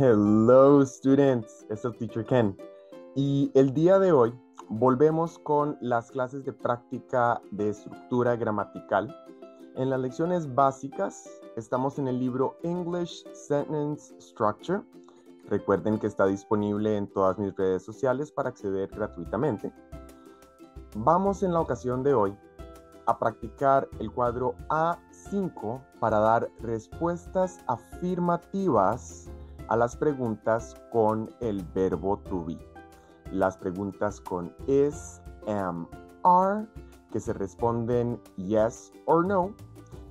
Hello students, es el teacher Ken. Y el día de hoy volvemos con las clases de práctica de estructura gramatical. En las lecciones básicas estamos en el libro English Sentence Structure. Recuerden que está disponible en todas mis redes sociales para acceder gratuitamente. Vamos en la ocasión de hoy a practicar el cuadro A5 para dar respuestas afirmativas a las preguntas con el verbo to be. Las preguntas con is, am, are, que se responden yes or no.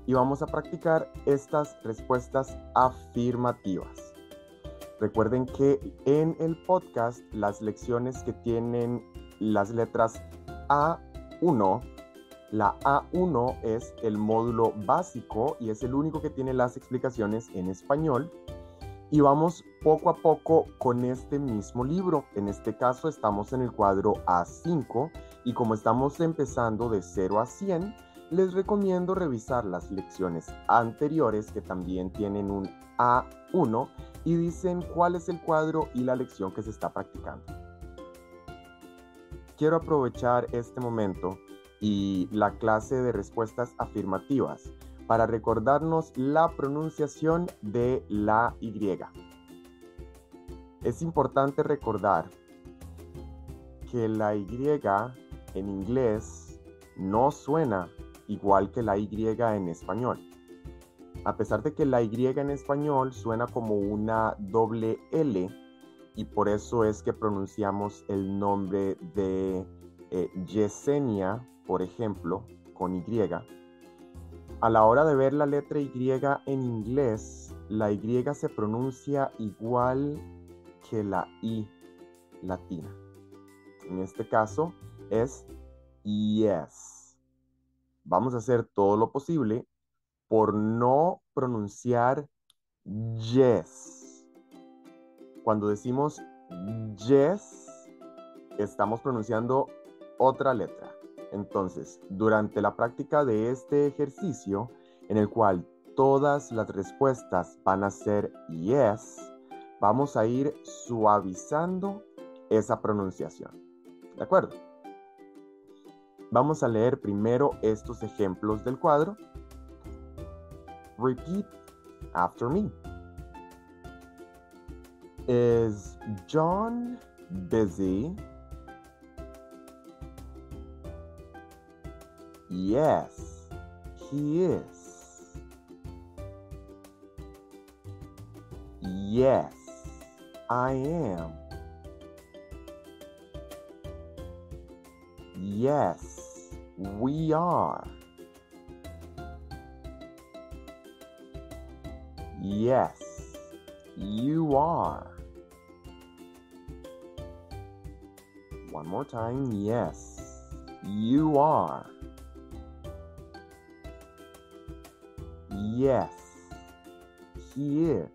Y vamos a practicar estas respuestas afirmativas. Recuerden que en el podcast las lecciones que tienen las letras A1 la A1 es el módulo básico y es el único que tiene las explicaciones en español. Y vamos poco a poco con este mismo libro. En este caso estamos en el cuadro A5 y como estamos empezando de 0 a 100, les recomiendo revisar las lecciones anteriores que también tienen un A1 y dicen cuál es el cuadro y la lección que se está practicando. Quiero aprovechar este momento y la clase de respuestas afirmativas para recordarnos la pronunciación de la Y. Es importante recordar que la Y en inglés no suena igual que la Y en español. A pesar de que la Y en español suena como una doble L y por eso es que pronunciamos el nombre de eh, Yesenia por ejemplo, con Y, a la hora de ver la letra Y en inglés, la Y se pronuncia igual que la I latina. En este caso es yes. Vamos a hacer todo lo posible por no pronunciar yes. Cuando decimos yes, estamos pronunciando otra letra. Entonces, durante la práctica de este ejercicio, en el cual todas las respuestas van a ser yes, vamos a ir suavizando esa pronunciación. ¿De acuerdo? Vamos a leer primero estos ejemplos del cuadro. Repeat after me. Is John busy? Yes, he is. Yes, I am. Yes, we are. Yes, you are. One more time. Yes, you are. Yes, he is.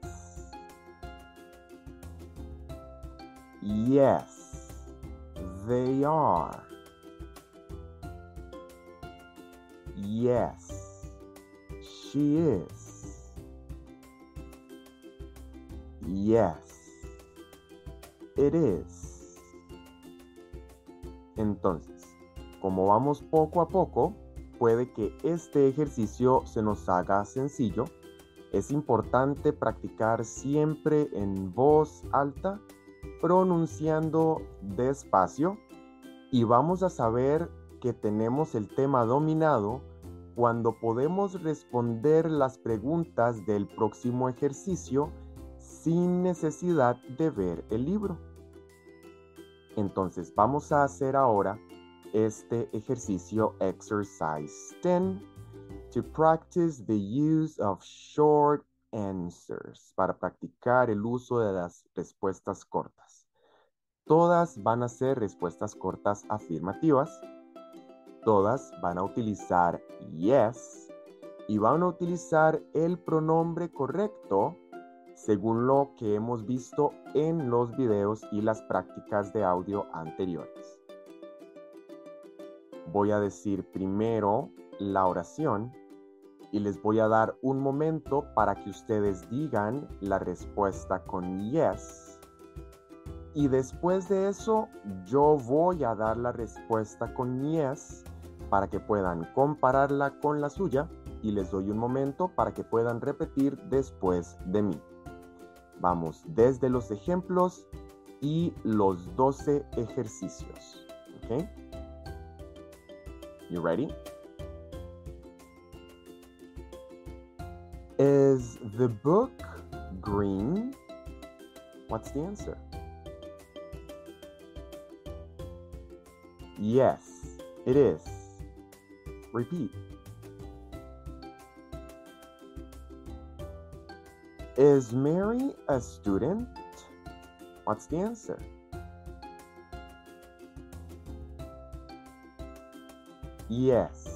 Yes, they are. Yes, she is. Yes, it is. Entonces, como vamos poco a poco, puede que este ejercicio se nos haga sencillo, es importante practicar siempre en voz alta, pronunciando despacio y vamos a saber que tenemos el tema dominado cuando podemos responder las preguntas del próximo ejercicio sin necesidad de ver el libro. Entonces vamos a hacer ahora este ejercicio exercise 10 to practice the use of short answers para practicar el uso de las respuestas cortas. Todas van a ser respuestas cortas afirmativas. Todas van a utilizar yes y van a utilizar el pronombre correcto según lo que hemos visto en los videos y las prácticas de audio anteriores voy a decir primero la oración y les voy a dar un momento para que ustedes digan la respuesta con yes. Y después de eso, yo voy a dar la respuesta con yes para que puedan compararla con la suya y les doy un momento para que puedan repetir después de mí. Vamos desde los ejemplos y los 12 ejercicios. ¿Ok? You ready? Is the book green? What's the answer? Yes, it is. Repeat. Is Mary a student? What's the answer? Yes,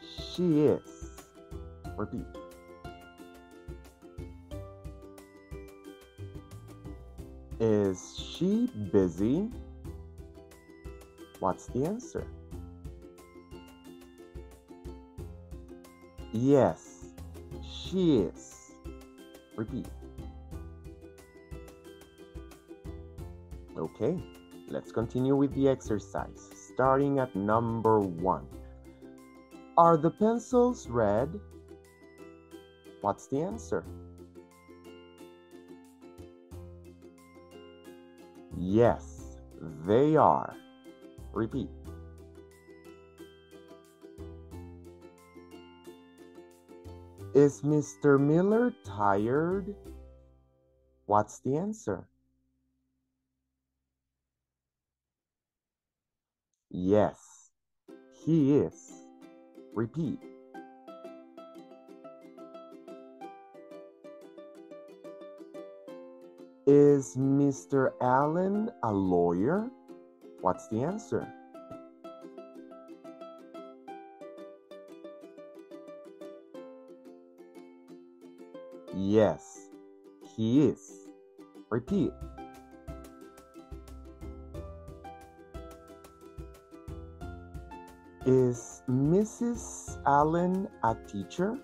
she is. Repeat. Is she busy? What's the answer? Yes, she is. Repeat. Okay, let's continue with the exercise, starting at number one. Are the pencils red? What's the answer? Yes, they are. Repeat. Is Mr. Miller tired? What's the answer? Yes, he is. Repeat. Is Mr. Allen a lawyer? What's the answer? Yes, he is. Repeat. Is Mrs. Allen a teacher?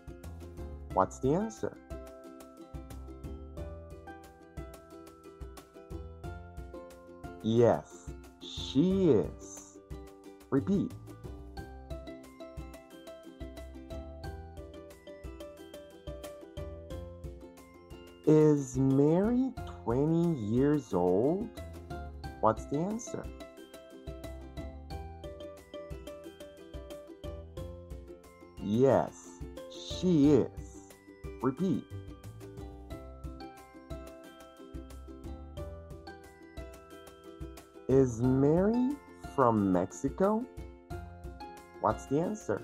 What's the answer? Yes, she is. Repeat. Is Mary 20 years old? What's the answer? Yes, she is. Repeat. Is Mary from Mexico? What's the answer?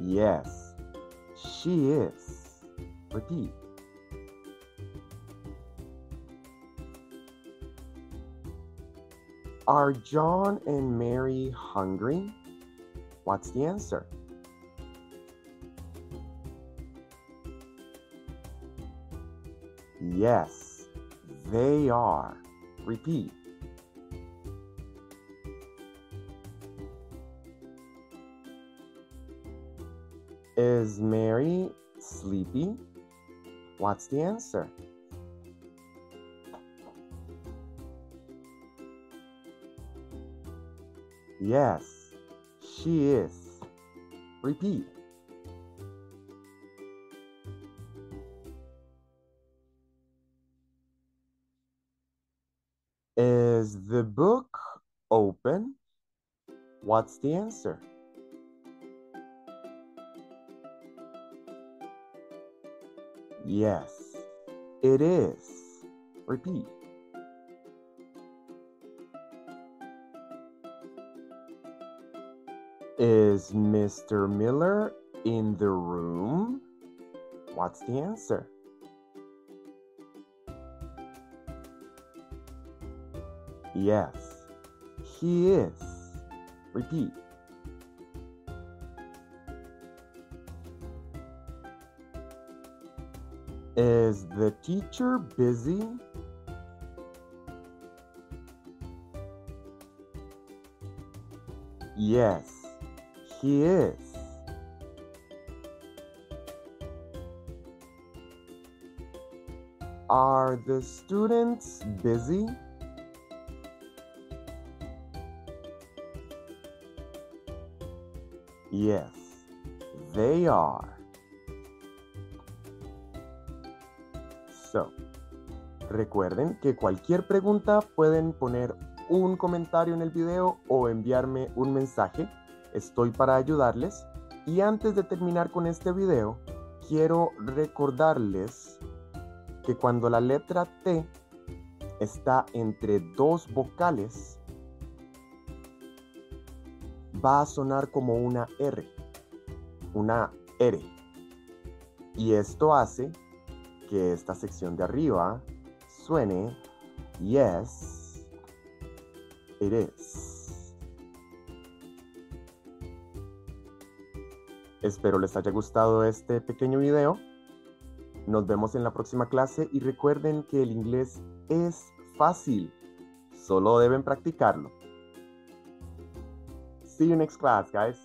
Yes, she is. Repeat. Are John and Mary hungry? What's the answer? Yes, they are. Repeat. Is Mary sleepy? What's the answer? Yes, she is. Repeat. Is the book open? What's the answer? Yes, it is. Repeat. Is Mr. Miller in the room? What's the answer? Yes, he is. Repeat. Is the teacher busy? Yes, he is. Are the students busy? Yes, they are. So, recuerden que cualquier pregunta pueden poner un comentario en el video o enviarme un mensaje. Estoy para ayudarles. Y antes de terminar con este video, quiero recordarles que cuando la letra T está entre dos vocales, va a sonar como una R, una R. Y esto hace que esta sección de arriba suene yes, it is. Espero les haya gustado este pequeño video. Nos vemos en la próxima clase y recuerden que el inglés es fácil, solo deben practicarlo. See you next class, guys.